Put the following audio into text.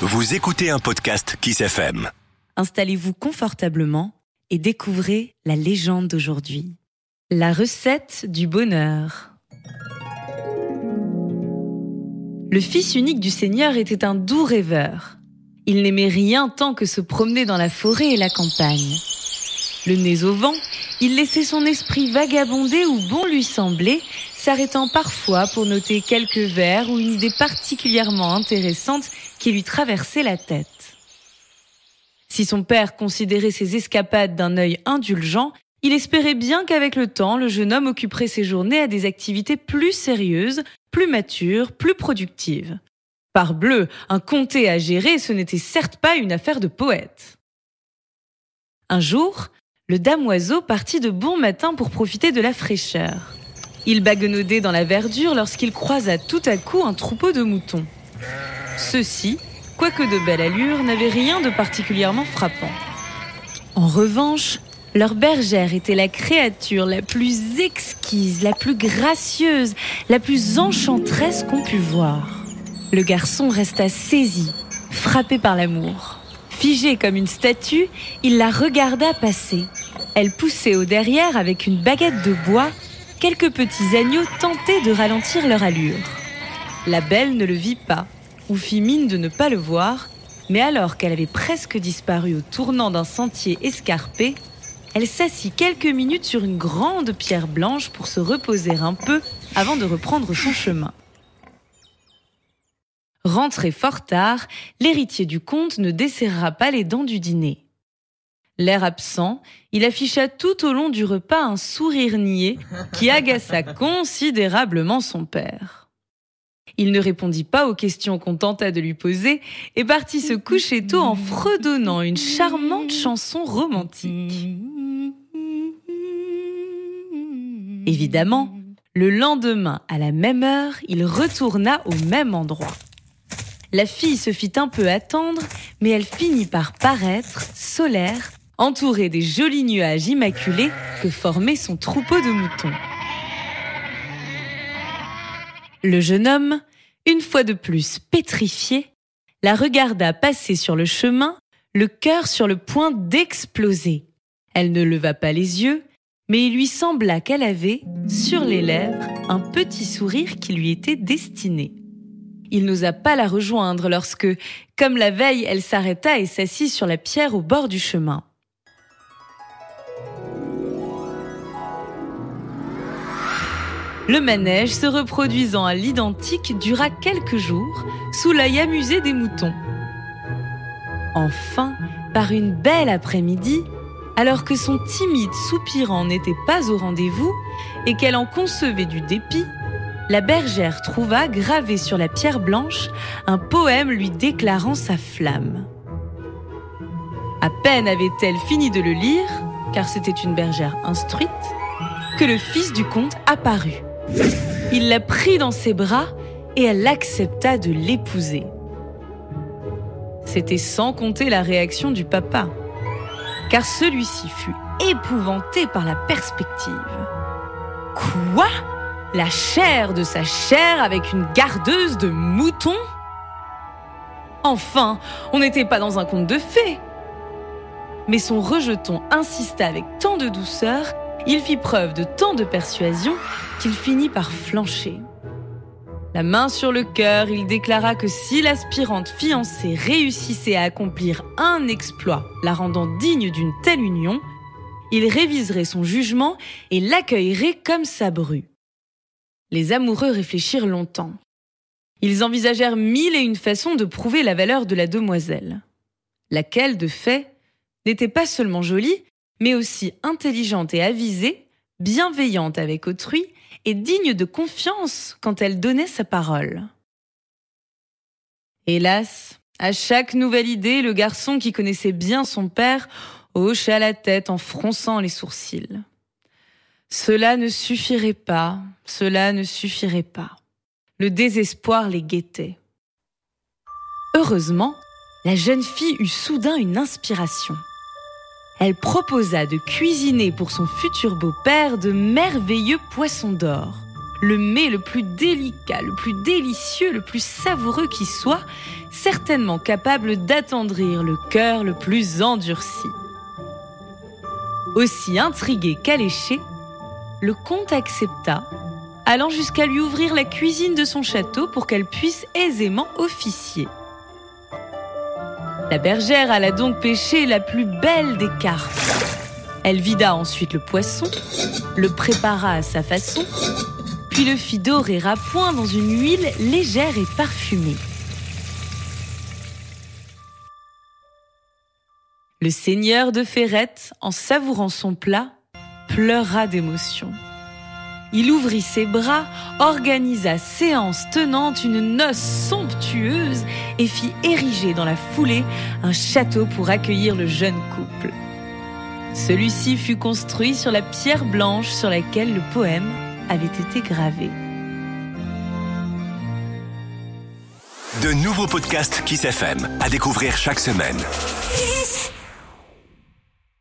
Vous écoutez un podcast Kiss FM. Installez-vous confortablement et découvrez la légende d'aujourd'hui. La recette du bonheur. Le fils unique du Seigneur était un doux rêveur. Il n'aimait rien tant que se promener dans la forêt et la campagne. Le nez au vent, il laissait son esprit vagabonder où bon lui semblait, s'arrêtant parfois pour noter quelques vers ou une idée particulièrement intéressante qui lui traversait la tête. Si son père considérait ses escapades d'un œil indulgent, il espérait bien qu'avec le temps, le jeune homme occuperait ses journées à des activités plus sérieuses, plus matures, plus productives. Parbleu, un comté à gérer, ce n'était certes pas une affaire de poète. Un jour, le damoiseau partit de bon matin pour profiter de la fraîcheur. Il baguenaudait dans la verdure lorsqu'il croisa tout à coup un troupeau de moutons. Ceux-ci, quoique de belle allure, n'avaient rien de particulièrement frappant. En revanche, leur bergère était la créature la plus exquise, la plus gracieuse, la plus enchanteresse qu'on pût voir. Le garçon resta saisi, frappé par l'amour. Figé comme une statue, il la regarda passer. Elle poussait au derrière avec une baguette de bois quelques petits agneaux tentaient de ralentir leur allure. La belle ne le vit pas, ou fit mine de ne pas le voir, mais alors qu'elle avait presque disparu au tournant d'un sentier escarpé, elle s'assit quelques minutes sur une grande pierre blanche pour se reposer un peu avant de reprendre son chemin. Rentré fort tard, l'héritier du comte ne desserra pas les dents du dîner. L'air absent, il afficha tout au long du repas un sourire niais qui agaça considérablement son père. Il ne répondit pas aux questions qu'on tenta de lui poser et partit se coucher tôt en fredonnant une charmante chanson romantique. Évidemment, le lendemain, à la même heure, il retourna au même endroit. La fille se fit un peu attendre, mais elle finit par paraître, solaire, entouré des jolis nuages immaculés que formait son troupeau de moutons. Le jeune homme, une fois de plus pétrifié, la regarda passer sur le chemin, le cœur sur le point d'exploser. Elle ne leva pas les yeux, mais il lui sembla qu'elle avait, sur les lèvres, un petit sourire qui lui était destiné. Il n'osa pas la rejoindre lorsque, comme la veille, elle s'arrêta et s'assit sur la pierre au bord du chemin. Le manège, se reproduisant à l'identique, dura quelques jours, sous l'œil amusé des moutons. Enfin, par une belle après-midi, alors que son timide soupirant n'était pas au rendez-vous et qu'elle en concevait du dépit, la bergère trouva gravé sur la pierre blanche un poème lui déclarant sa flamme. À peine avait-elle fini de le lire, car c'était une bergère instruite, que le fils du comte apparut. Il la prit dans ses bras et elle accepta de l'épouser. C'était sans compter la réaction du papa, car celui-ci fut épouvanté par la perspective. Quoi? La chair de sa chair avec une gardeuse de moutons Enfin, on n'était pas dans un conte de fées. Mais son rejeton insista avec tant de douceur il fit preuve de tant de persuasion qu'il finit par flancher. La main sur le cœur, il déclara que si l'aspirante fiancée réussissait à accomplir un exploit la rendant digne d'une telle union, il réviserait son jugement et l'accueillerait comme sa bru. Les amoureux réfléchirent longtemps. Ils envisagèrent mille et une façons de prouver la valeur de la demoiselle, laquelle, de fait, n'était pas seulement jolie, mais aussi intelligente et avisée, bienveillante avec autrui et digne de confiance quand elle donnait sa parole. Hélas, à chaque nouvelle idée, le garçon qui connaissait bien son père hocha la tête en fronçant les sourcils. Cela ne suffirait pas, cela ne suffirait pas. Le désespoir les guettait. Heureusement, la jeune fille eut soudain une inspiration elle proposa de cuisiner pour son futur beau-père de merveilleux poissons d'or. le mets le plus délicat, le plus délicieux, le plus savoureux qui soit, certainement capable d'attendrir le cœur le plus endurci. Aussi intrigué qu'alléché, le comte accepta, allant jusqu'à lui ouvrir la cuisine de son château pour qu'elle puisse aisément officier. La bergère alla donc pêcher la plus belle des carpes. Elle vida ensuite le poisson, le prépara à sa façon, puis le fit dorer à point dans une huile légère et parfumée. Le seigneur de Ferrette, en savourant son plat, pleura d'émotion. Il ouvrit ses bras, organisa séance tenante une noce somptueuse et fit ériger dans la foulée un château pour accueillir le jeune couple. Celui-ci fut construit sur la pierre blanche sur laquelle le poème avait été gravé. De nouveaux podcasts Kiss FM à découvrir chaque semaine. Kiss